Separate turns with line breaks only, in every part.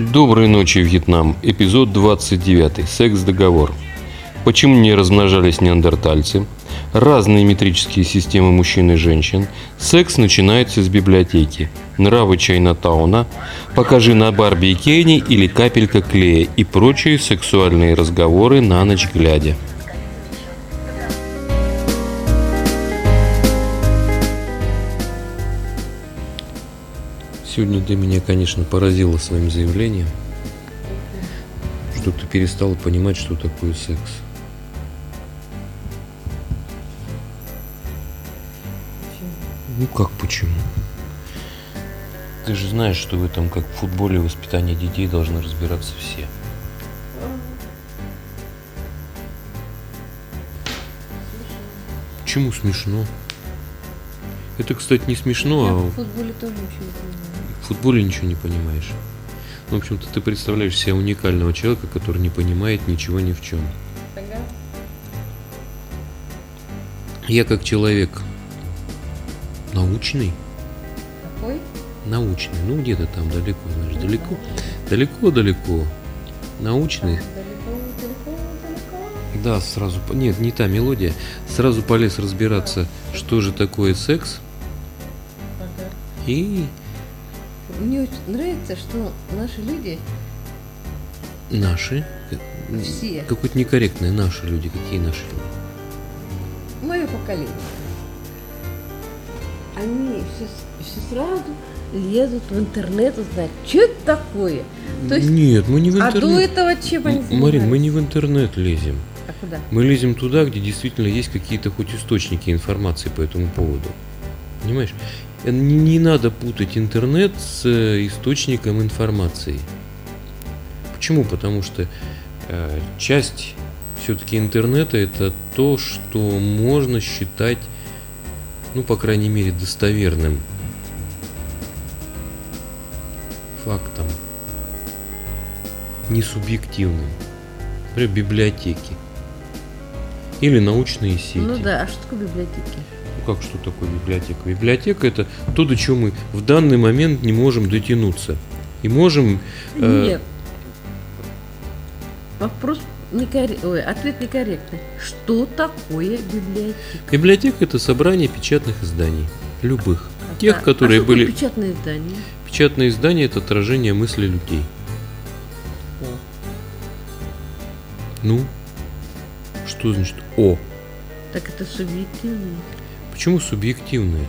Доброй ночи, Вьетнам. Эпизод 29. Секс-договор. Почему не размножались неандертальцы? Разные метрические системы мужчин и женщин. Секс начинается с библиотеки. Нравы Чайнатауна. Покажи на Барби и Кейни или капелька клея и прочие сексуальные разговоры на ночь глядя. Сегодня ты меня, конечно, поразила своим заявлением, что ты перестала понимать, что такое секс. Ну как почему? Ты же знаешь, что в этом, как в футболе, воспитание детей должны разбираться все. Почему смешно? Это, кстати, не смешно,
Я
а
в футболе тоже ничего не понимаю.
Футболе ничего не понимаешь. Ну, в общем-то, ты представляешь себя уникального человека, который не понимает ничего ни в чем. Я как человек научный,
Какой?
научный, ну где-то там далеко, знаешь, далеко, далеко-далеко, научный,
Далеко, далеко, далеко.
да, сразу, нет, не та мелодия, сразу полез разбираться, что же такое секс, и
Мне очень нравится, что наши люди
наши,
все,
какое-то некорректное, наши люди, какие наши люди?
мое поколение, они все, все сразу лезут в интернет узнать, что это такое. То есть,
Нет, мы не в
а до
интернет.
этого чем они
М, Марин, мы не в интернет лезем.
А куда?
Мы лезем туда, где действительно есть какие-то хоть источники информации по этому поводу. Понимаешь? Не, не надо путать интернет с э, источником информации. Почему? Потому что э, часть все-таки интернета это то, что можно считать, ну, по крайней мере, достоверным фактом, не субъективным. Например, библиотеки. Или научные сети.
Ну да, а что такое библиотеки?
Как что такое библиотека? Библиотека это то, до чего мы в данный момент не можем дотянуться. И можем... э,
Нет. Вопрос некорректный. Ой, ответ некорректный. Что такое библиотека?
Библиотека это собрание печатных изданий. Любых. Тех,
А-
которые
а
были...
печатные издания.
Печатные издания это отражение мысли людей. Ну? Что значит О?
Так это субъективно.
Почему субъективное?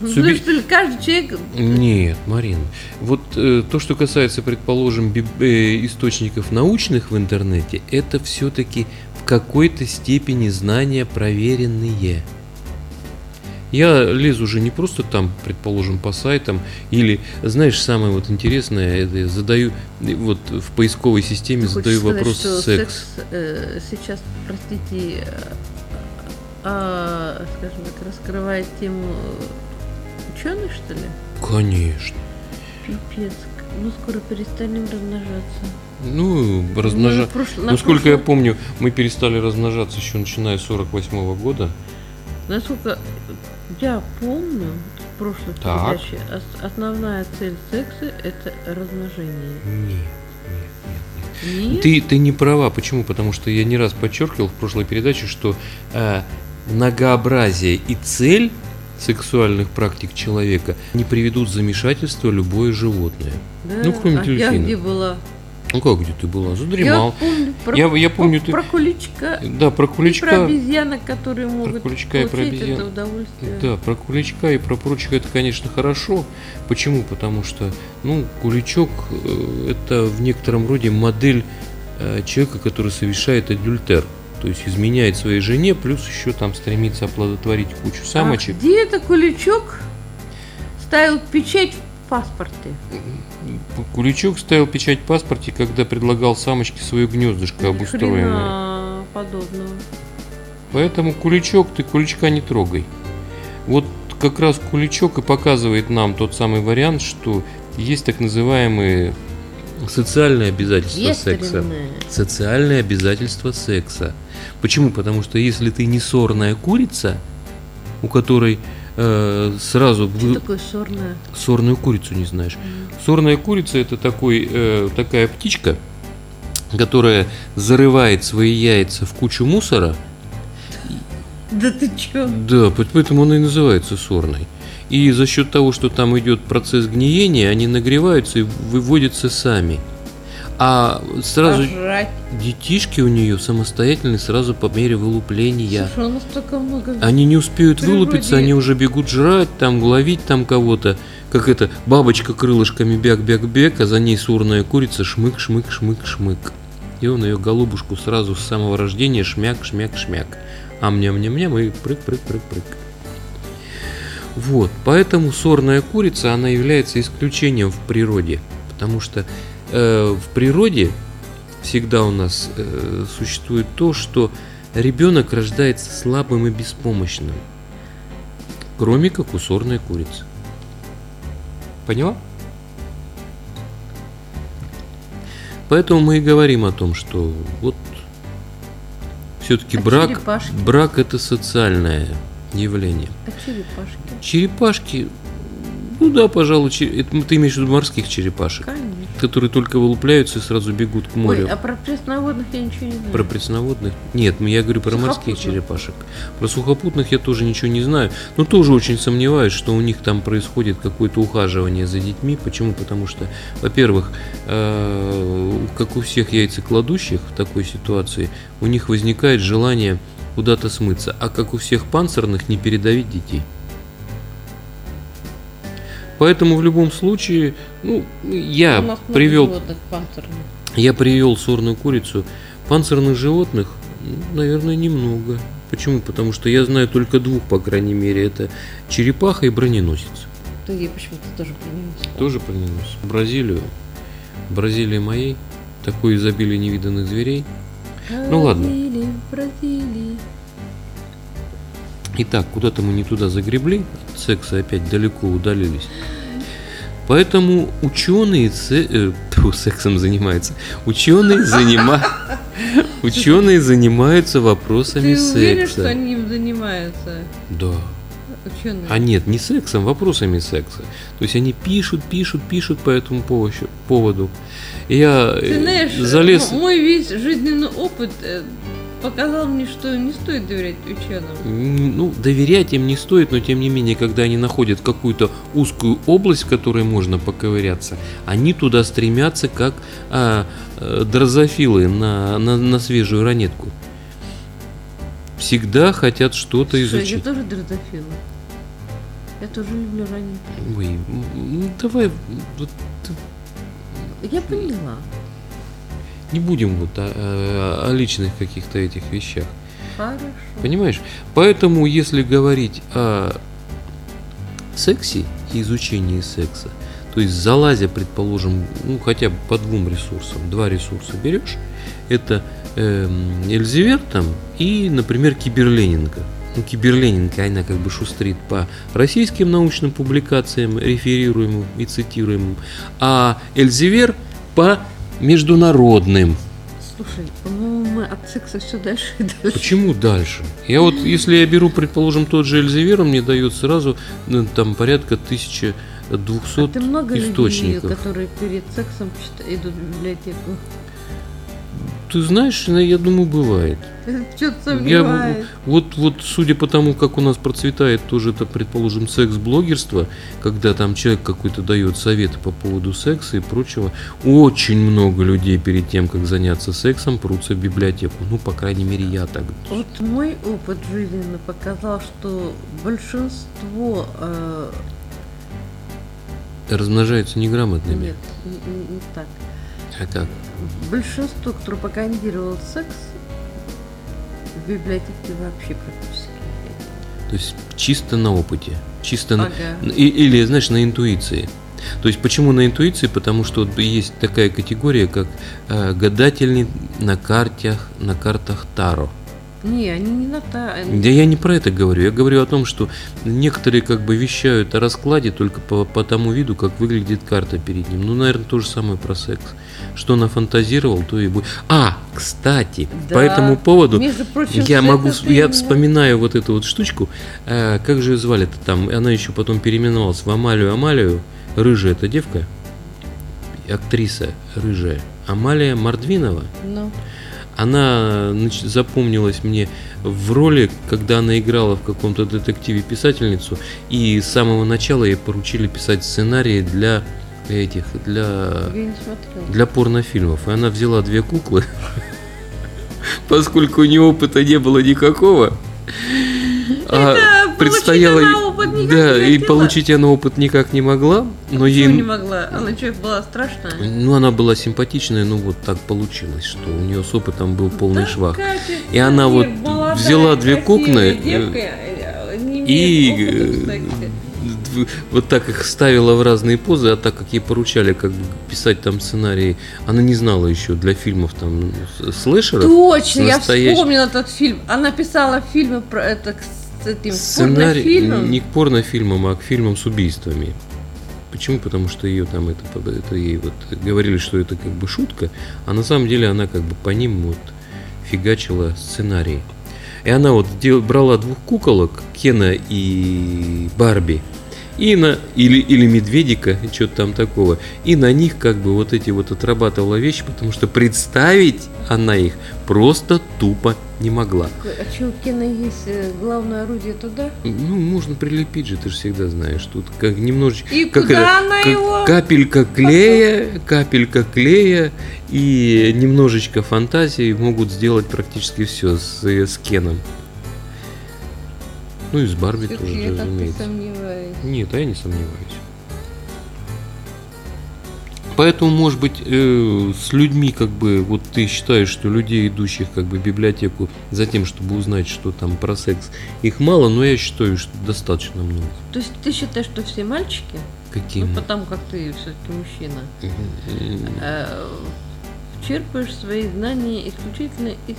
Ну,
Субъ-
потому что каждый человек...
Нет, Марин. Вот э, то, что касается, предположим, биб- э, источников научных в интернете, это все-таки в какой-то степени знания проверенные. Я лезу уже не просто там, предположим, по сайтам, или, знаешь, самое вот интересное, это я задаю, вот в поисковой системе
Ты
задаю
сказать,
вопрос
что
секс.
э, сейчас, простите, э, а, скажем так, раскрывает тему ученых, что ли?
Конечно.
Пипец. Ну, скоро перестанем размножаться.
Ну,
Мы
размножа...
в прошлом- на
Насколько я
прошлом-
помню, мы перестали размножаться еще начиная с 48 года.
Насколько я помню, в прошлой
Так.
передаче ос- основная цель секса – это размножение.
Нет. Нет? Ты, ты не права. Почему? Потому что я не раз подчеркивал в прошлой передаче, что э, многообразие и цель сексуальных практик человека не приведут в замешательство любое животное.
Да.
ну, кроме
а
дельфина.
я где была?
Ну как где ты была?
Я
Задремал.
вот помню про,
Я- я помню,
про,
ты-
про куличка
Да, про
и про
куличка.
обезьянок, которые могут
куличка и про обезьян.
это удовольствие.
Да, про куличка и про прочее это, конечно, хорошо. Почему? Потому что, ну, куличок э, это в некотором роде модель э, человека, который совершает адюльтер. То есть изменяет своей жене, плюс еще там стремится оплодотворить кучу самочек.
А где это куличок ставил печать в паспорте?
Куличок ставил печать в паспорте, когда предлагал самочке свое гнездышко обустроенное.
подобного.
Поэтому куличок, ты куличка не трогай. Вот как раз куличок и показывает нам тот самый вариант, что есть так называемые социальные обязательства секса. Социальные обязательства секса. Почему? Потому что если ты не сорная курица, у которой э, сразу
Что
вы-
такое сорная?
сорную курицу не знаешь. Сорная курица это такой, э, такая птичка, которая зарывает свои яйца в кучу мусора.
Да ты чё?
Да, по- поэтому она и называется сорной. И за счет того, что там идет процесс гниения, они нагреваются и выводятся сами. А сразу
Пожрать.
детишки у нее самостоятельные сразу по мере вылупления.
Слушай, у нас столько много...
Они не успеют
природе-
вылупиться, они уже бегут жрать, там ловить там кого-то. Как это, бабочка крылышками бяк-бяк-бяк, а за ней сурная курица шмык-шмык-шмык-шмык. И он ее голубушку сразу с самого рождения шмяк-шмяк-шмяк. Ам-ням-ням-ням и прыг-прыг-прыг-прыг. Вот, поэтому сорная курица, она является исключением в природе. Потому что э, в природе всегда у нас э, существует то, что ребенок рождается слабым и беспомощным. Кроме как у сорной курицы. Поняла? Поэтому мы и говорим о том, что вот все-таки
А
брак,
черепашки?
брак это социальное явление.
А черепашки?
Черепашки, ну да, пожалуй, это ты имеешь в виду морских черепашек,
Конечно.
которые только вылупляются и сразу бегут к морю.
Ой, а про пресноводных я ничего не знаю.
Про пресноводных? Нет, ну, я говорю про морских черепашек. Про сухопутных я тоже ничего не знаю. Но тоже очень сомневаюсь, что у них там происходит какое-то ухаживание за детьми. Почему? Потому что, во-первых, э, как у всех яйцекладущих в такой ситуации, у них возникает желание куда-то смыться. А как у всех панцирных, не передавить детей. Поэтому в любом случае, ну, я привел я привел сорную курицу. Панцирных животных, наверное, немного. Почему? Потому что я знаю только двух, по крайней мере. Это черепаха и броненосец.
Ты ей почему-то тоже сказал.
Тоже броненосец. Бразилию. В Бразилии моей. Такое изобилие невиданных зверей. Ну ладно. Итак, куда-то мы не туда загребли, от секса опять далеко удалились. Поэтому ученые се- э, тьфу, сексом занимаются. Ученые занима... Ученые занимаются вопросами
Ты уверен,
секса.
что они им занимаются?
Да.
Ученые.
А нет, не сексом, вопросами секса. То есть они пишут, пишут, пишут по этому поводу. И Я
Ты
э,
знаешь,
залез.
мой весь жизненный опыт э, показал мне, что не стоит доверять ученым.
Ну, доверять им не стоит, но тем не менее, когда они находят какую-то узкую область, в которой можно поковыряться, они туда стремятся, как а, э, дрозофилы на, на, на свежую ранетку. Всегда хотят что-то
я
изучить.
тоже дрозофила. Я тоже люблю ранить.
Ой, м, давай вот,
Я поняла.
не будем вот о, о- о личных каких-то этих вещах.
Хорошо.
Понимаешь? Поэтому, если говорить о сексе и изучении секса, то есть залазя, предположим, ну хотя бы по двум ресурсам, два ресурса берешь, это эм, Эльзевер там и, например, Киберленинка. Ну, Киберленинка, она как бы шустрит по российским научным публикациям, реферируемым и цитируемым, а Эльзевер по международным.
Слушай, по-моему, мы от секса все дальше и дальше.
Почему дальше? Я вот, если я беру, предположим, тот же Эльзевер, он мне дает сразу ну, там порядка 1200
А ты много людей,
источников.
которые перед сексом идут в библиотеку?
Ты знаешь, ну, я думаю, бывает.
Что-то
Я, вот, вот, судя по тому, как у нас процветает тоже это, предположим, секс-блогерство, когда там человек какой-то дает советы по поводу секса и прочего, очень много людей перед тем, как заняться сексом, прутся в библиотеку. Ну, по крайней мере, я так.
Вот мой опыт жизненный показал, что большинство э,
Размножаются неграмотными.
нет, не, не- не так.
Как?
Большинство, кто пропагандировал секс, в библиотеке вообще практически. нет.
То есть чисто на опыте, чисто на,
Ага.
и- или, знаешь, на интуиции. То есть почему на интуиции? Потому что вот есть такая категория, как э, гадательный на картах, на картах Таро.
Не, они не на та.
Да я не про это говорю. Я говорю о том, что некоторые как бы вещают о раскладе только по, по тому виду, как выглядит карта перед ним. Ну, наверное, то же самое про секс. Что нафантазировал, то и будет. А, Кстати,
Да.
по этому поводу
Между прочим,
я могу, я
именно-
вспоминаю вот эту вот штучку, э, как же ее звали-то там, она еще потом переименовалась в Амалию Амалию, рыжая эта девка, актриса рыжая, Амалия Мордвинова,
Ну,
она запомнилась мне в роли, когда она играла в каком-то детективе писательницу, и с самого начала ей поручили писать сценарии для этих, для для порнофильмов. И она взяла две куклы, поскольку у нее опыта не было никакого. А предстояло
она
да, и
хотела.
получить она опыт никак не могла, но ей,
не могла? Она что, была страшная?
ну она была симпатичная, ну вот так получилось, что у нее с опытом был полный
Да,
швах.
Катя,
И она вот
молодая,
взяла две
девка, э, не
и
опыта,
э, вот так их ставила в разные позы, а так как ей поручали как бы писать там сценарии, она не знала еще для фильмов там слэшеров.
Точно, я
настоящий-
вспомнила этот фильм. Она писала фильмы про это этим
Сценарий
порнофильмом.
не к порнофильмам, а к фильмам с убийствами. Почему? Потому что ее там это, это ей вот говорили, что это как бы шутка, а на самом деле она как бы по ним вот фигачила сценарий. И она вот дел- брала двух куколок, Кена и Барби, и на, или, или медведика, что-то там такого, и на них как бы вот эти вот отрабатывала вещи, потому что представить она их просто тупо не могла.
А что, у Кена есть э, главное орудие туда?
Ну, можно прилепить же, ты же всегда знаешь. Тут как немножечко...
И
как
куда она
как
его?
Капелька клея, капелька клея и немножечко фантазии могут сделать практически все с, с Кеном. Ну и с Барби
Всё-таки
тоже, разумеется. Нет, а я не сомневаюсь. Поэтому, может быть, э, с людьми, как бы, вот ты считаешь, что людей, идущих как бы в библиотеку за тем, чтобы узнать, что там про секс, их мало, но я считаю, что достаточно много.
То есть ты считаешь, что все мальчики?
Какие?
Ну, потому как ты все-таки мужчина. Э, черпаешь свои знания исключительно из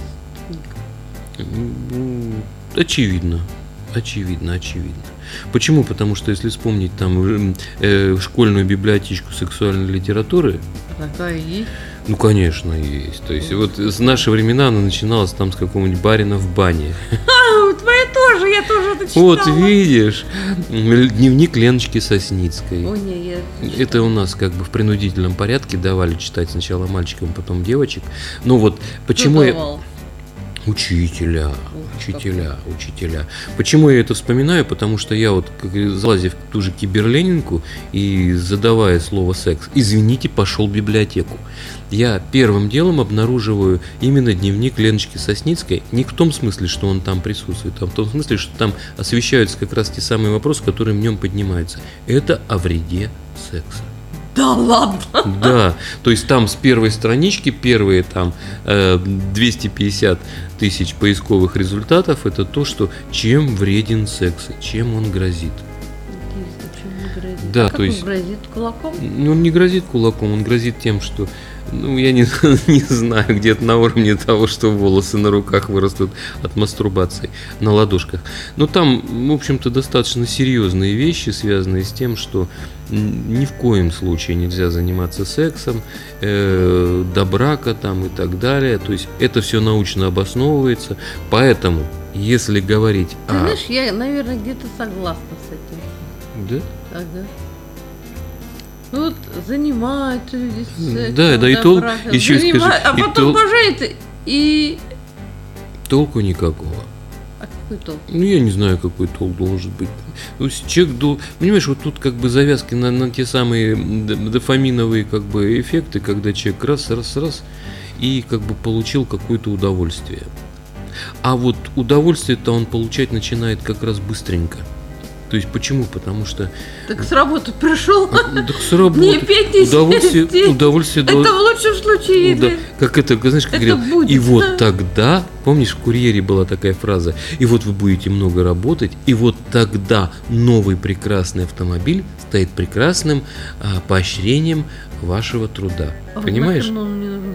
книг.
Очевидно. Очевидно, очевидно. Почему? Потому что если вспомнить там э, школьную библиотечку сексуальной литературы,
Такая есть.
ну, конечно, есть. То есть вот с наши времена она начиналась там с какого-нибудь барина в бане.
А, твоя тоже, я тоже это читала.
Вот видишь, дневник Леночки Сосницкой.
О, не, я
Это у нас как бы в принудительном порядке давали читать сначала мальчикам, потом девочек. Ну вот почему я...
Давал.
Учителя, учителя, учителя. Почему я это вспоминаю? Потому что я вот, как залазив в ту же киберленинку и задавая слово секс, извините, пошел в библиотеку. Я первым делом обнаруживаю именно дневник Леночки Сосницкой, не в том смысле, что он там присутствует, а в том смысле, что там освещаются как раз те самые вопросы, которые в нем поднимаются. Это о вреде секса.
Да ладно.
Да, то есть там с первой странички, первые там э, 250 тысяч поисковых результатов, это то, что чем вреден секс, и чем он грозит.
Интересно, чем он грозит?
Да,
А
то есть-
он грозит кулаком?
Ну, он не грозит кулаком, он грозит тем, что, ну, я не, не знаю, где-то на уровне того, что волосы на руках вырастут от мастурбации, на ладошках. Но там, в общем-то, достаточно серьезные вещи, связанные с тем, что ни в коем случае нельзя заниматься сексом э, до брака там и так далее. То есть это все научно обосновывается. Поэтому, если говорить
Ты
о...
знаешь, я, наверное, где-то согласна с этим.
Да?
Ага. Ну вот занимаются люди сексом,
Да, да, и
до
тол-
брака,
еще скажи,
занима- а
и
потом
тол-
поженятся, и...
Толку никакого.
А какой толк?
Ну, я не знаю, какой толк должен быть. Есть человек дол- Понимаешь, вот тут как бы завязки на, на те самые дофаминовые как бы эффекты, когда человек раз, раз, раз, и как бы получил какое-то удовольствие. А вот удовольствие-то он получать начинает как раз быстренько. То есть почему? Потому что
Так с работы пришел,
а, так с работы
не петь, не
удовольствие,
свистеть.
удовольствие
Это
дол-
в лучшем случае.
да,
или-
как это, знаешь, как
Это
говорят,
будет,
и
да.
вот тогда, помнишь, в курьере была такая фраза, и вот вы будете много работать, и вот тогда новый прекрасный автомобиль станет прекрасным а, поощрением вашего труда.
А
Понимаешь?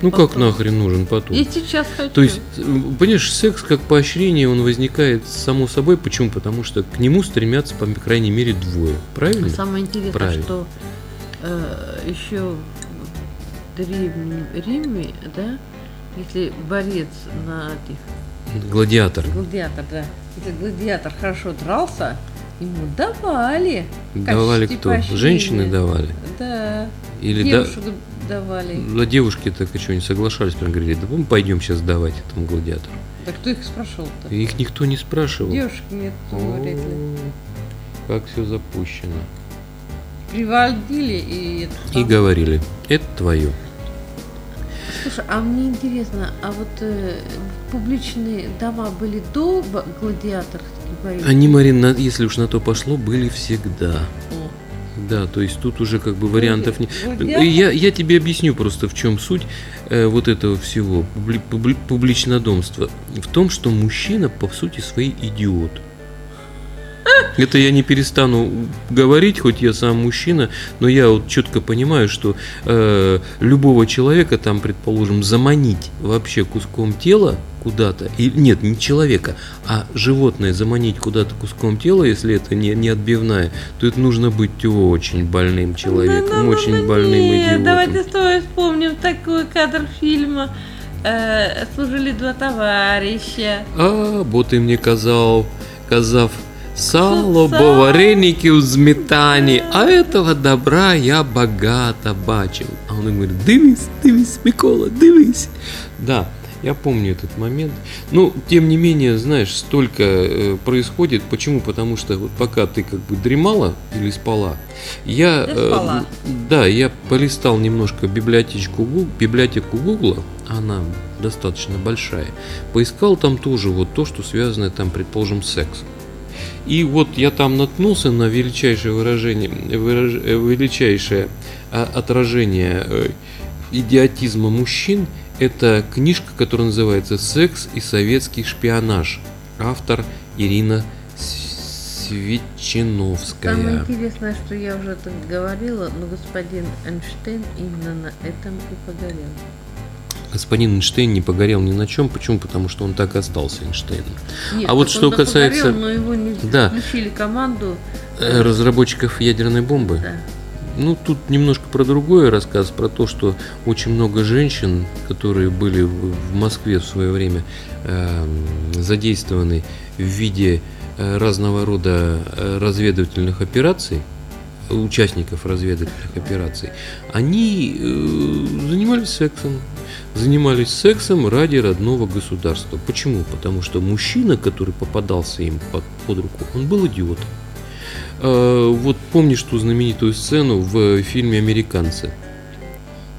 Ну как
потом?
нахрен нужен потом?
Я сейчас хочу.
То есть, э, понимаешь, секс как поощрение, он возникает само собой. Почему? Потому что к нему стремятся, по крайней мере, двое. Правильно?
Самое интересное,
Правильно.
что э, еще в Древнем Риме, да, если борец на этих
Гладиатор.
гладиатор, да, если гладиатор хорошо дрался, ему давали. в
Давали
качестве
кто?
поощрения.
Женщины давали?
Да.
Или да,
девушек давали.
на девушки так и что, не соглашались, прям говорили, да мы пойдем сейчас давать этому гладиатору.
Да кто их спрашивал-то?
Их никто не спрашивал.
Девушек нет, вряд ли.
Как все запущено.
Приводили и
И говорили, это твое.
Слушай, а мне интересно, а вот э, публичные дома были до боев?
Они, Марин, если уж на то пошло, были всегда. Да, то есть тут уже как бы вариантов не.
Гладиатор?
Я, я тебе объясню просто в чем суть э, вот этого всего публи- публи- публичнодомства. В том, что мужчина по сути своей идиот. Это я не перестану говорить, хоть я сам мужчина, но я вот четко понимаю, что э, любого человека там, предположим, заманить вообще куском тела куда-то, и нет, не человека, а животное заманить куда-то куском тела, если это не, не отбивная, то это нужно быть очень больным человеком,
Ну, ну,
очень
ну,
больным
нет,
идиотом.
Давайте с тобой вспомним такой кадр фильма. Э, служили два товарища.
А, бо ти мені казав, казав, сало, бо вареники у зметані, а этого добра я багато бачив. А он говорит, дивись, дивись, Микола, дивись. Да, я помню этот момент. Ну, тем не менее, знаешь, столько э, происходит. Почему? Потому что вот пока ты как бы дремала или спала, я... Э,
спала.
да, я полистал немножко библиотечку, библиотеку Гугла, она достаточно большая, поискал там тоже вот то, что связано там, предположим, с сексом. И вот я там наткнулся на величайшее выражение, выраж- э, величайшее а, отражение э, идиотизма мужчин. Это книжка, которая называется «Секс и советский шпионаж». Автор Ирина С- Светчиновская.
Самое интересное, что я уже так говорила, но господин Эйнштейн именно на этом и погорел.
Господин Эйнштейн не погорел ни на чем. Почему? Потому что он так и остался Эйнштейном.
Нет,
А вот что касается-
погорел, но его не
Да.
включили команду.
Э, Разработчиков ядерной бомбы.
Да.
Ну, тут немножко про другое рассказ, про то, что очень много женщин, которые были в Москве в свое время эм, задействованы в виде э, разного рода э, разведывательных операций, участников разведывательных операций, они э, занимались сексом. Занимались сексом ради родного государства. Почему? Потому что мужчина, который попадался им под, под руку, он был идиотом. Э, Вот помнишь ту знаменитую сцену в фильме «Американцы»,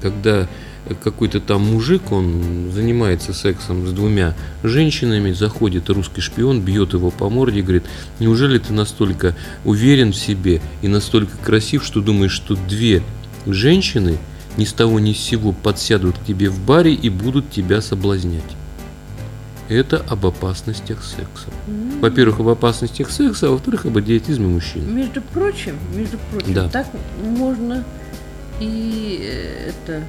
когда какой-то там мужик, он занимается сексом с двумя женщинами, заходит русский шпион, бьет его по морде и говорит, неужели ты настолько уверен в себе и настолько красив, что думаешь, что две женщины ни с того ни с сего подсядут к тебе в баре и будут тебя соблазнять. Это об опасностях секса. Во-первых, об опасностях секса, а во-вторых, об идиотизме мужчин.
Между прочим, между прочим,
Да.
так можно и э, это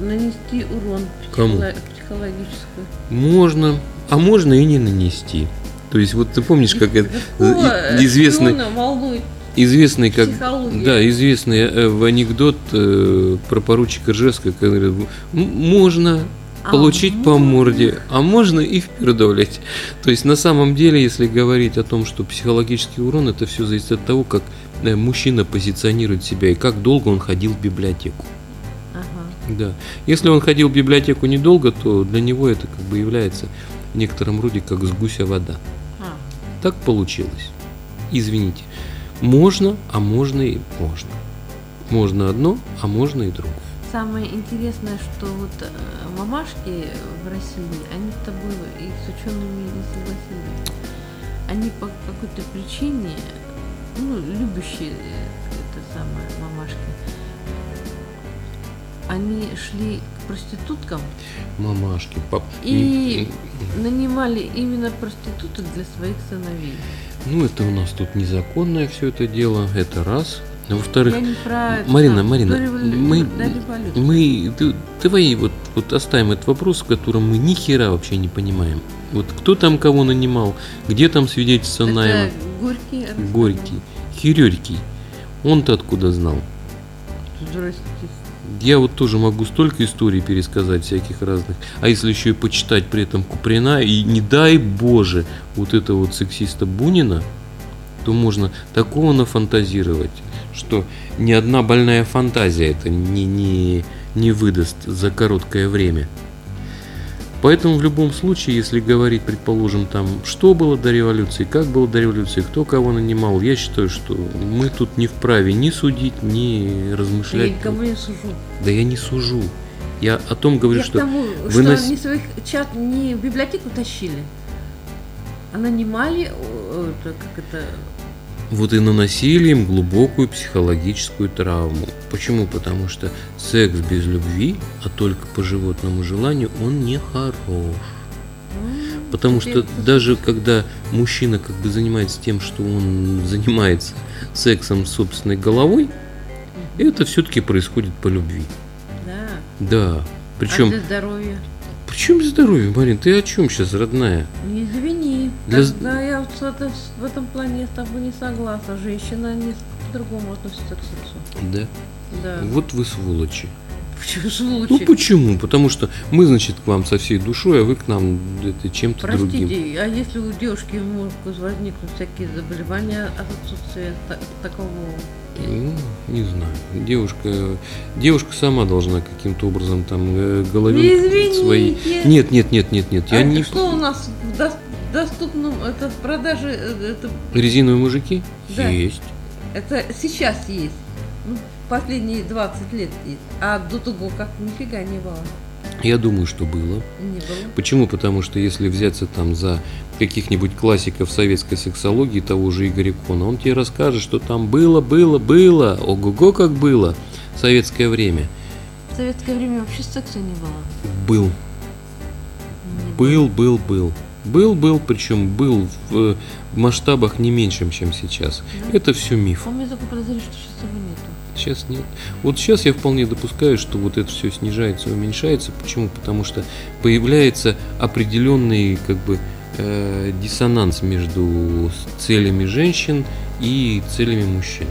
нанести урон
Кому?
психоло- психологический.
Можно, а можно и не нанести. То есть вот ты помнишь, как это известный, известный как да, известный э, в анекдот э, про поручика Ржевского, «М- можно
А
получить по
можно?
морде, а можно и впердолить. То есть на самом деле, если говорить о том, что психологический урон, это все зависит от того, как э, мужчина позиционирует себя и как долго он ходил в библиотеку. Да. Если он ходил в библиотеку недолго, то для него это как бы является в некотором роде как с гуся вода.
А,
Так получилось. Извините. Можно, а можно и можно. Можно одно, а можно и другое.
Самое интересное, что вот э, мамашки в России, они с тобой и с учеными не согласились. Они по какой-то причине, ну, любящие они шли к проституткам
Мамашки, пап.
и нанимали именно проституток для своих сыновей.
Ну, это у нас тут незаконное все это дело, это раз. А Во-вторых,
не про
Марина,
сам,
Марина,
револю-
мы- мы, ты- давай вот, вот оставим этот вопрос, в котором мы ни хера вообще не понимаем. Вот кто там кого нанимал, где там свидетельство найма,
Это Горький. рассказал.
Горький, Хирёрький. Он-то откуда знал?
Здрасте.
Я вот тоже могу столько историй пересказать всяких разных. А если еще и почитать при этом Куприна, и не дай боже, вот это вот сексиста Бунина, то можно такого нафантазировать, что ни одна больная фантазия это не, не, не выдаст за короткое время. Поэтому в любом случае, если говорить, предположим, там, что было до революции, как было до революции, кто кого нанимал, я считаю, что мы тут не вправе ни судить, ни размышлять.
Я никому не сужу.
Да я не сужу. Я о том говорю,
Я
что
тому, что
вынос-
они своих чат не в библиотеку тащили, а нанимали, как это,
вот и наносили им глубокую психологическую травму. Почему? Потому что секс без любви, а только по животному желанию, он не хорош. Потому что даже когда мужчина как бы занимается тем, что он занимается сексом с собственной головой, это все-таки происходит по любви.
Да.
Да.
А
Причем,
для здоровья?
причем здоровье, Марин, ты о чем сейчас, родная?
Не извини.
Для
Тогда я вот это- в этом плане с тобой не согласна. Женщина не по-другому относится к сексу.
Да.
Да.
Вот вы сволочи.
Почему лучше?
Ну почему? Потому что мы, значит, к вам со всей душой, а вы к нам это, чем-то другим.
Простите, а если у девушки могут возникнуть всякие заболевания от отсутствия та- такового?
Ну, не знаю. Девушка, девушка сама должна каким-то образом там э,
Извините.
свои. Нет, нет, нет, нет, нет. Я
А
не
Что у нас в доступном это в продаже? э, Это,
резиновые мужики
Да.
есть.
это сейчас есть. Ну, последние 20 лет есть. А до того как нифига не было.
Я думаю, что было.
Не было.
Почему? Потому что если взяться там за каких-нибудь классиков советской сексологии, того же Игоря Кона, он тебе расскажет, что там было, было, было, ого-го, как было в советское время.
В советское время вообще секса не было.
Был,
Не
был, был, был. Был, был, причем был в э, масштабах не меньшим, чем сейчас.
Да.
Это все миф.
А у меня такое подозрение, что сейчас его нету.
Сейчас нет. Вот сейчас я вполне допускаю, что вот это все снижается, уменьшается. Почему? Потому что появляется определенный как бы э, диссонанс между целями женщин и целями мужчин.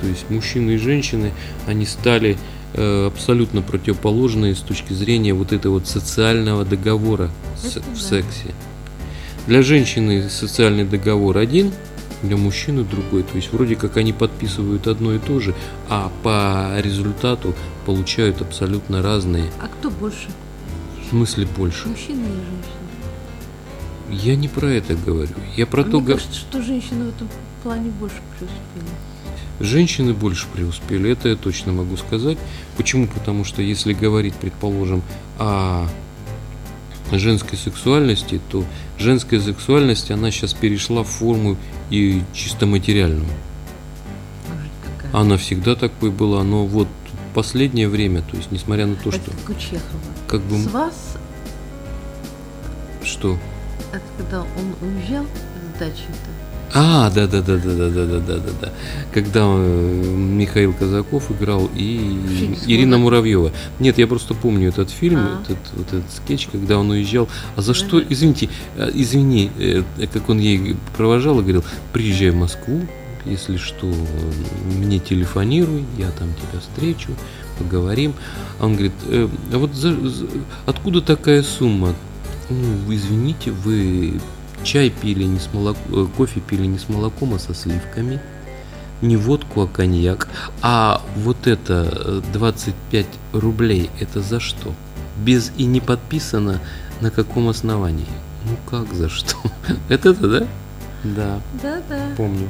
То есть мужчины и женщины, они стали абсолютно противоположные с точки зрения вот этого вот социального договора
Это
в
да.
сексе. Для женщины социальный договор один, для мужчины другой. То есть вроде как они подписывают одно и то же, а по результату получают абсолютно разные.
А кто больше?
В смысле больше?
Мужчина или женщина?
Я не про это говорю. Я про
А
то,
Мне кажется, что женщины в этом плане больше преуспели.
Женщины больше преуспели, это я точно могу сказать. Почему? Потому что если говорить, предположим, о женской сексуальности, то женская сексуальность, она сейчас перешла в форму и чисто материальную. Она всегда такой была, но вот последнее время, то есть несмотря на то,
Это
что
как у Чехова.
как бы
С вас,
что
это когда он уезжал с дачи-то,
А, да, да, да, да, да, да, да, да, да, да. Когда э, Михаил Казаков играл и
с
Ирина Муравьева. Нет, я просто помню этот фильм,
А.
этот, вот этот скетч, когда он уезжал. А за что,
Мгм.
извините, э, извини, э, как он ей провожал и говорил, приезжай в Москву, если что, мне телефонируй, я там тебя встречу, поговорим. А он говорит, «Э, а вот за- за- откуда такая сумма? Ну, извините, вы чай пили не с молоком, кофе пили не с молоком, а со сливками. Не водку, а коньяк. А вот это э, 25 рублей, это за что? Без и не подписано на каком основании? Ну как за что? Это это, да? Да,
да-да.
помню.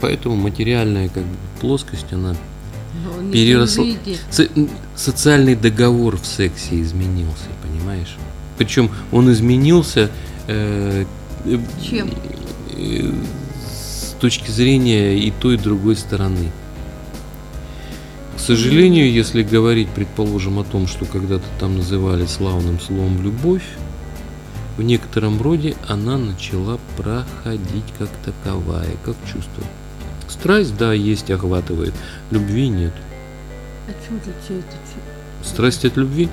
Поэтому материальная как бы, плоскость, она
не
переросла. социальный договор в сексе изменился, понимаешь? Причем он изменился э,
Чем?
э, с точки зрения и той, и другой стороны. К сожалению, если говорить, предположим, о том, что когда-то там называли славным словом любовь, в некотором роде она начала проходить как таковая, как чувство. Страсть, да, есть, охватывает. Любви нет.
А чем отличается?
Страсть от любви?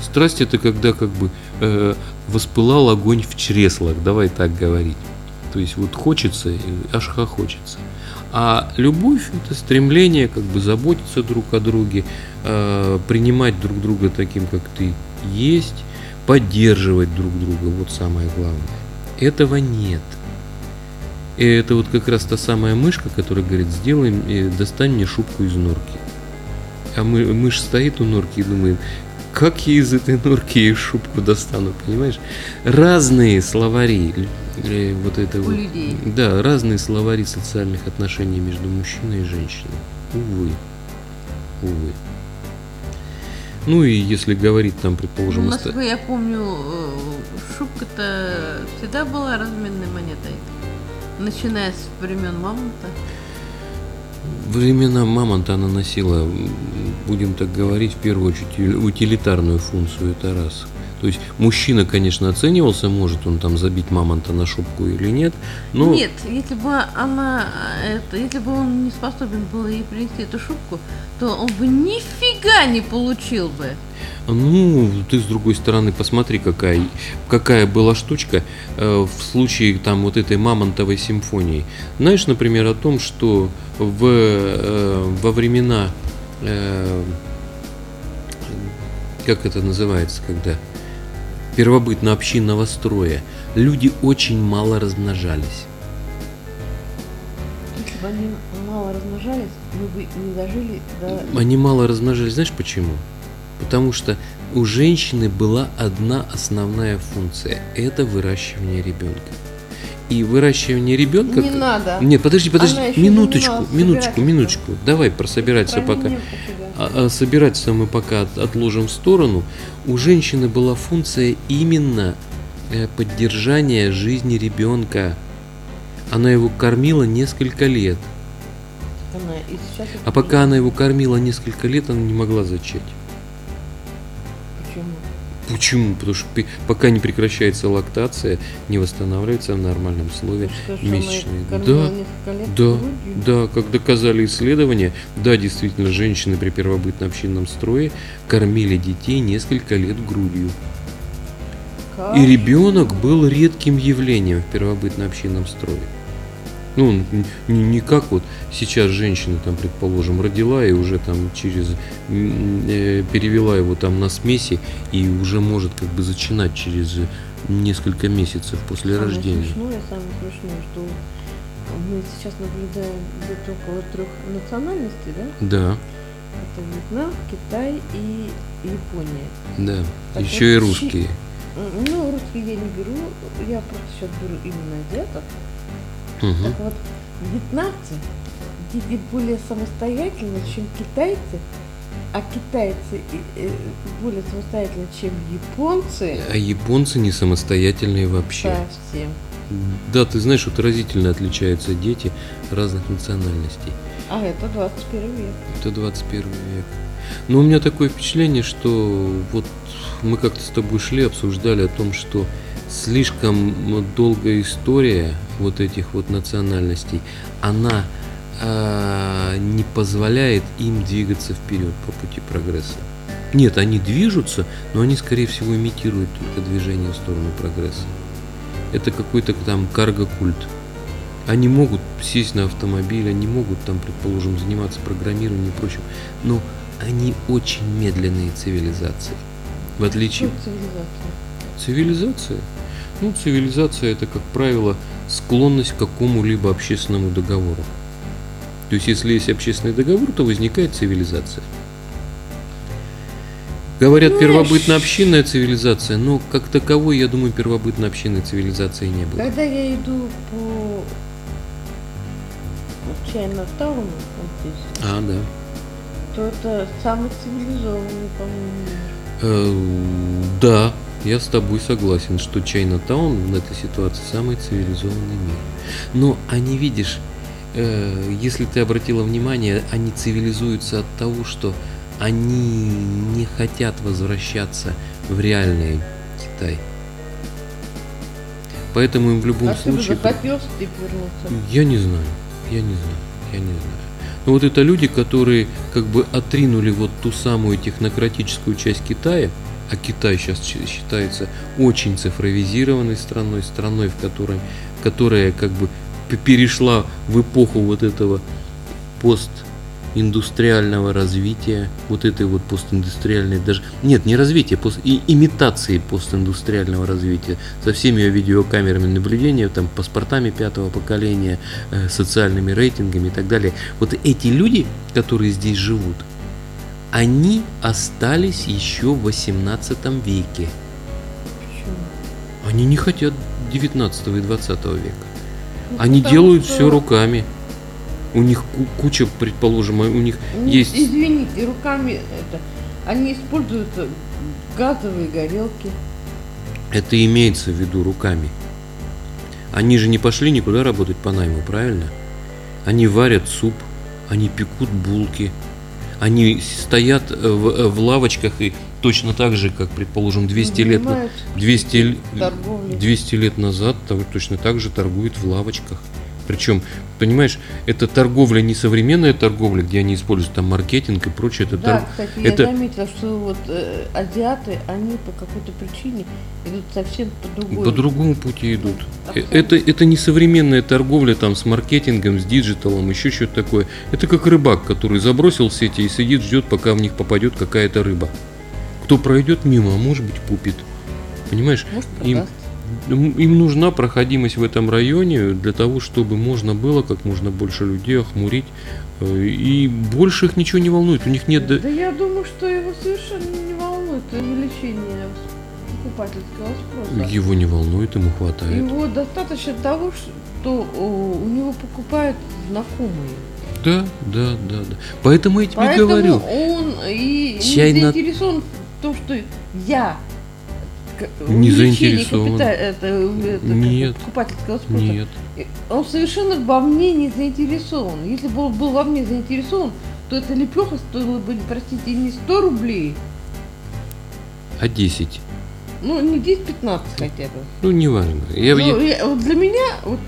Страсть это когда как бы э, воспылал огонь в чреслах, давай так говорить. То есть вот хочется, и аж хохочется. А любовь это стремление как бы заботиться друг о друге, э, принимать друг друга таким, как ты есть, поддерживать друг друга. Вот самое главное. Этого нет. И это вот как раз та самая мышка, которая говорит, сделай, э, достань мне шубку из норки. А мы, мышь стоит у норки и думает, как я из этой норки и шубку достану, понимаешь? Разные словари, э, вот это
У
вот,
людей.
да, разные словари социальных отношений между мужчиной и женщиной. Увы, увы. Ну и если говорить там, предположим,
Ну, насколько я помню, э, шубка-то всегда была разменной монетой. Начиная с времен мамонта.
Времена мамонта она носила, будем так говорить, в первую очередь утилитарную функцию, это раз. То есть мужчина, конечно, оценивался, может он там забить мамонта на шубку или нет, но
Нет, если бы она, э, это, если бы он не способен был ей принести эту шубку, то он бы нифига не получил бы.
Ну, ты с другой стороны посмотри, какая, какая была штучка э, в случае там вот этой мамонтовой симфонии. Знаешь, например, о том, что в, э, во времена, э, как это называется, когда первобытно-общинного строя, люди очень мало размножались.
Если бы они мало размножались, мы бы не дожили до...
Они мало размножались, знаешь почему? Потому что у женщины была одна основная функция – это выращивание ребенка. И выращивание ребенка...
Не надо.
Нет, подожди, подожди, минуточку, минуточку, минуточку. Давай про собирательство пока. А, а собирательство мы пока от- отложим в сторону. У женщины была функция именно э, поддержания жизни ребенка. Она его кормила несколько лет. А пока она его кормила несколько лет, она не могла зачать.
Почему?
Почему? Потому что пока не прекращается лактация, не восстанавливается в нормальном слове.
Что,
месячные. Да, Да, да, как доказали исследования, да, действительно, женщины при первобытно-общинном строе кормили детей несколько лет грудью.
Как?
И ребенок был редким явлением в первобытно-общинном строе. Ну, не, не как вот сейчас женщина, там, предположим, родила и уже там через э, перевела его там на смеси и уже может как бы зачинать через несколько месяцев после
Самое
рождения.
смешное, самое смешное, что мы сейчас наблюдаем где-то около трех национальностей, да?
Да,
Это Вьетнам, Китай и Япония.
да.
Так
Еще и
вот,
русские.
М, Ну, русские я не беру, я просто сейчас беру именно азиатов.
Мгм.
Так вот, вьетнамцы дети более самостоятельны, чем китайцы, а китайцы э, более самостоятельны, чем японцы.
А японцы не самостоятельные вообще.
Совсем.
Да, ты знаешь, вот разительно отличаются дети разных национальностей.
А это 21 век.
Это 21 век. Но у меня такое впечатление, что вот мы как-то с тобой шли, обсуждали о том, что слишком долгая история вот этих вот национальностей, она а, не позволяет им двигаться вперед по пути прогресса. Нет, они движутся, но они, скорее всего, имитируют только движение в сторону прогресса. Это какой-то там карго-культ. Они могут сесть на автомобиль, они могут там, предположим, заниматься программированием и прочим, но они очень медленные цивилизации. В отличие...
Цивилизация?
Цивилизация? Ну, цивилизация это, как правило, склонность к какому-либо общественному договору. То есть, если есть общественный договор, то возникает цивилизация. Говорят,
Ну,
первобытно-общинная цивилизация, но как таковой, я думаю, первобытно-общинной цивилизации не было.
Когда я иду по Чайна-тауну, вот здесь,
А, да.
то это самый цивилизованный, по-моему, мир.
Э, Да, я с тобой согласен, что Чайна-таун в этой ситуации самый цивилизованный мир. Но они, видишь, э, если ты обратила внимание, они цивилизуются от того, что они не хотят возвращаться в реальный Китай. Поэтому им в любом
А ты
случае...
захотел Стив вернуться?
Я не знаю, я не знаю, я не знаю. Но вот это люди, которые как бы отринули вот ту самую технократическую часть Китая, а Китай сейчас считается очень цифровизированной страной, страной, в которой, которая как бы перешла в эпоху вот этого постиндустриального развития, вот этой вот постиндустриальной даже нет, не развития, пост, и, имитации постиндустриального развития со всеми ее видеокамерами наблюдения, там паспортами пятого поколения, э, социальными рейтингами и так далее. Вот эти люди, которые здесь живут, они остались еще в 18 веке.
Почему?
Они не хотят 19 и 20 века.
Ну,
Они делают
что-
все руками. У них ку- куча, предположим, у них
Ну,
есть...
Извините, руками это. Они используют газовые горелки.
Это имеется в виду руками. Они же не пошли никуда работать по найму, правильно? Они варят суп, они пекут булки, они стоят э, в, э, в лавочках и точно так же, как, предположим, 200 лет, на-
занимаются
200, л-
торговлей.
200 лет назад точно так же торгуют в лавочках. Причем, понимаешь, это торговля не современная торговля, где они используют там маркетинг и прочее. Это
Да,
тор-
кстати,
это-
я заметила, что вот э, азиаты, они по какой-то причине идут совсем по другой.
По другому пути идут. Э,
Абсолютно.
Это, это не современная торговля там с маркетингом, с digital ом, еще что-то такое. Это как рыбак, который забросил сети и сидит, ждет, пока в них попадет какая-то рыба. Кто пройдет мимо, а может быть купит. Понимаешь?
Может,
Им,
продаст.
Им нужна проходимость в этом районе для того, чтобы можно было как можно больше людей охмурить. э, И больше их ничего не волнует. У них нет...
Да, я думаю, что его совершенно не волнует увеличение покупательского спроса.
Его не волнует, ему хватает.
Его достаточно того, что у него покупают знакомые.
Да, да, да, да. Поэтому я тебе
Поэтому
говорю.
он и
Чай
не
на-
заинтересован в том, что я
Не заинтересован.
капита- это, это, как
Нет.
покупательского спроса.
Нет.
Он совершенно во мне не заинтересован. Если бы он был во мне заинтересован, то эта лепеха стоила бы, простите, не 100 рублей,
А 10?
ну не 10-15 хотя бы.
Ну, неважно. Я,
Ну,
я-
я- вот для меня вот,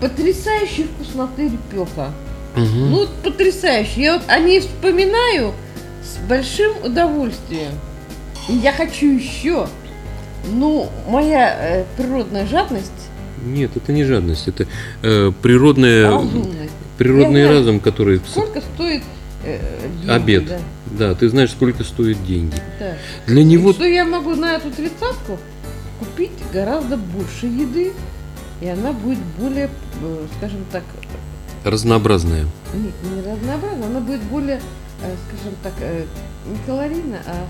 потрясающей вкусноты лепеха.
Мгм.
Ну, вот потрясающе. Я вот о ней вспоминаю с большим удовольствием. И я хочу еще. Ну, моя э, природная жадность,
Нет, это не жадность, это э, природная,
разумность.
природный
Я
разум, который...
Сколько стоит э, деньги,
Обед.
Да,
Да, ты знаешь, сколько стоят деньги.
да.
Для
И
него...
Что я могу на эту тридцатку купить гораздо больше еды, и она будет более, э, скажем так,
разнообразная.
нет, не разнообразна, она будет более, э, скажем так, э, не калорийна, а?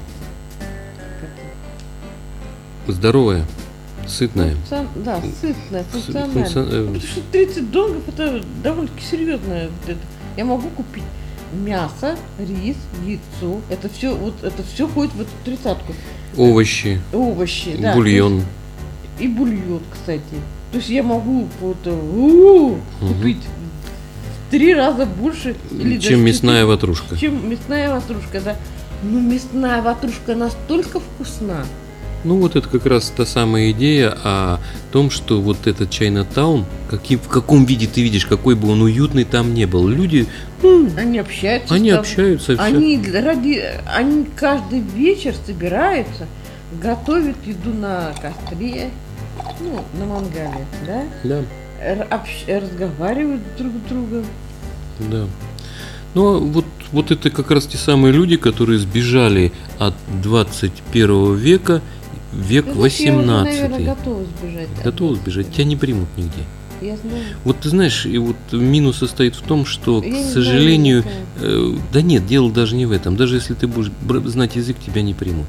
Здоровая, сытная.
Функцион- Да, сытная,
С-
функциональная.
функцион- э,
Потому что 30 долларов это довольно-таки серьезное. Я могу купить мясо, рис, яйцо. Это все, вот это все ходит в эту тридцатку.
Овощи,
Овощи, да.
бульон.
И бульон, кстати. То есть я могу вот, э, купить в три раза больше или
чем мясная
четыре-
ватрушка.
чем мясная ватрушка, да. Ну, мясная ватрушка настолько вкусна.
Ну вот это как раз та самая идея о том, что вот этот Чайнатаун, каким, в каком виде ты видишь, какой бы он уютный там не был, люди, ну,
Они общаются.
они
тобой.
общаются, все.
Они для- ради, они каждый вечер собираются, готовят еду на костре, ну, на мангале, да,
Да,
общ- разговаривают друг с другом.
да. Ну, а вот, вот это как раз те самые люди, которые сбежали от 21 века век
Я уже,
18.
наверное, готова сбежать. от
Готов
этого.
сбежать, тебя не примут нигде.
Я знаю.
Вот ты знаешь, и вот минус состоит в том, что,
Я
к
знаю,
сожалению,
какая.
э, да нет, дело даже не в этом. Даже если ты будешь знать язык, тебя не примут.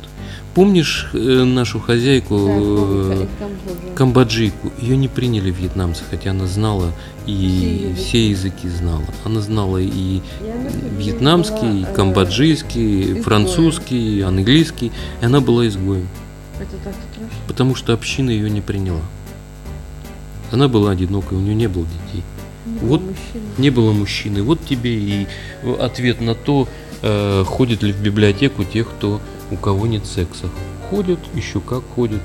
Помнишь э, нашу хозяйку
Да,
э,
Камбоджи.
камбоджийку? Ее не приняли вьетнамцы, хотя она знала и
Все языки.
все языки знала. Она знала и
она
вьетнамский, и
была, э,
камбоджийский,
изгоем.
французский, английский. И она была изгоем,
Это так страшно.
потому что община ее не приняла. Она была одинокой, у нее не было детей.
Не
Вот
было мужчин.
Не было мужчины. Вот тебе и ответ на то, э, ходит ли в библиотеку тех, кто у кого нет секса. Ходят, еще как ходят.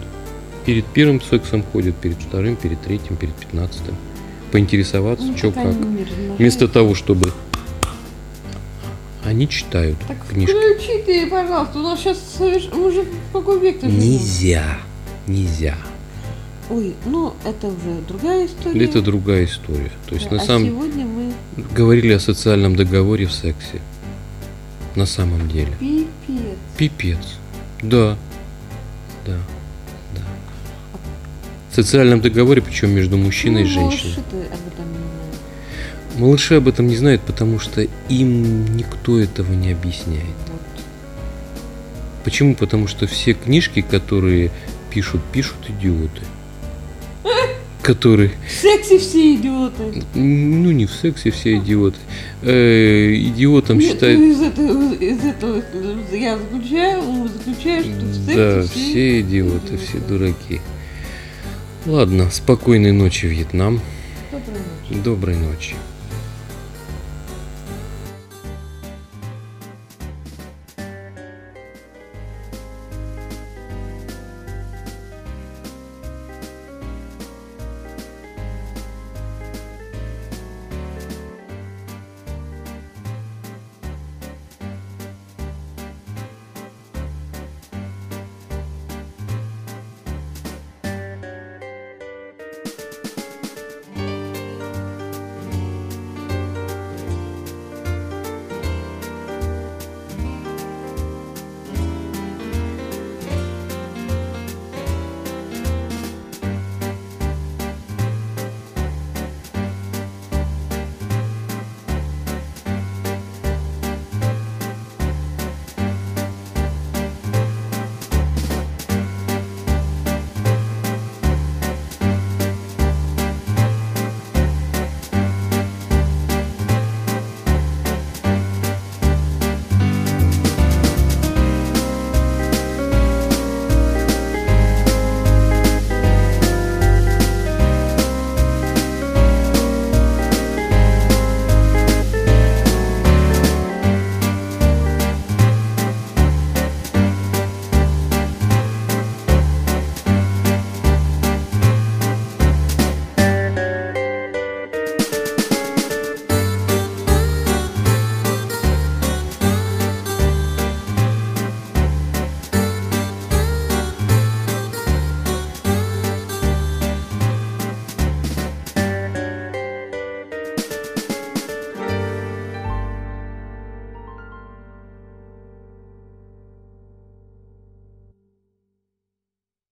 Перед первым сексом ходят, перед вторым, перед третьим, перед пятнадцатым. Поинтересоваться,
Ну,
что как. Вместо того, чтобы они читают
Так
книжки.
включи ты, пожалуйста, у нас сейчас соверш... Мы же в какой век ты?
Нельзя. Нельзя.
Ой, ну это уже другая история.
Это другая история. То есть
Да,
на
а
самом
сегодня мы
говорили о социальном договоре в сексе. На самом деле.
пипец.
Пипец. Да. Да. Да. В социальном договоре, причем между мужчиной и
Ну,
женщиной.
малыши-то
Малыши об этом не знают, потому что им никто этого не объясняет. Почему? Потому что все книжки, которые пишут, пишут идиоты. Которые,
В сексе все идиоты.
ну не в сексе все идиоты. Э, идиотом
Нет,
считают...
ну, из этого, из этого я заключаю, заключаю, что в сексе
Да,
все,
все идиоты, все дураки. Ладно, спокойной ночи, Вьетнам.
Доброй ночи.
Доброй ночи.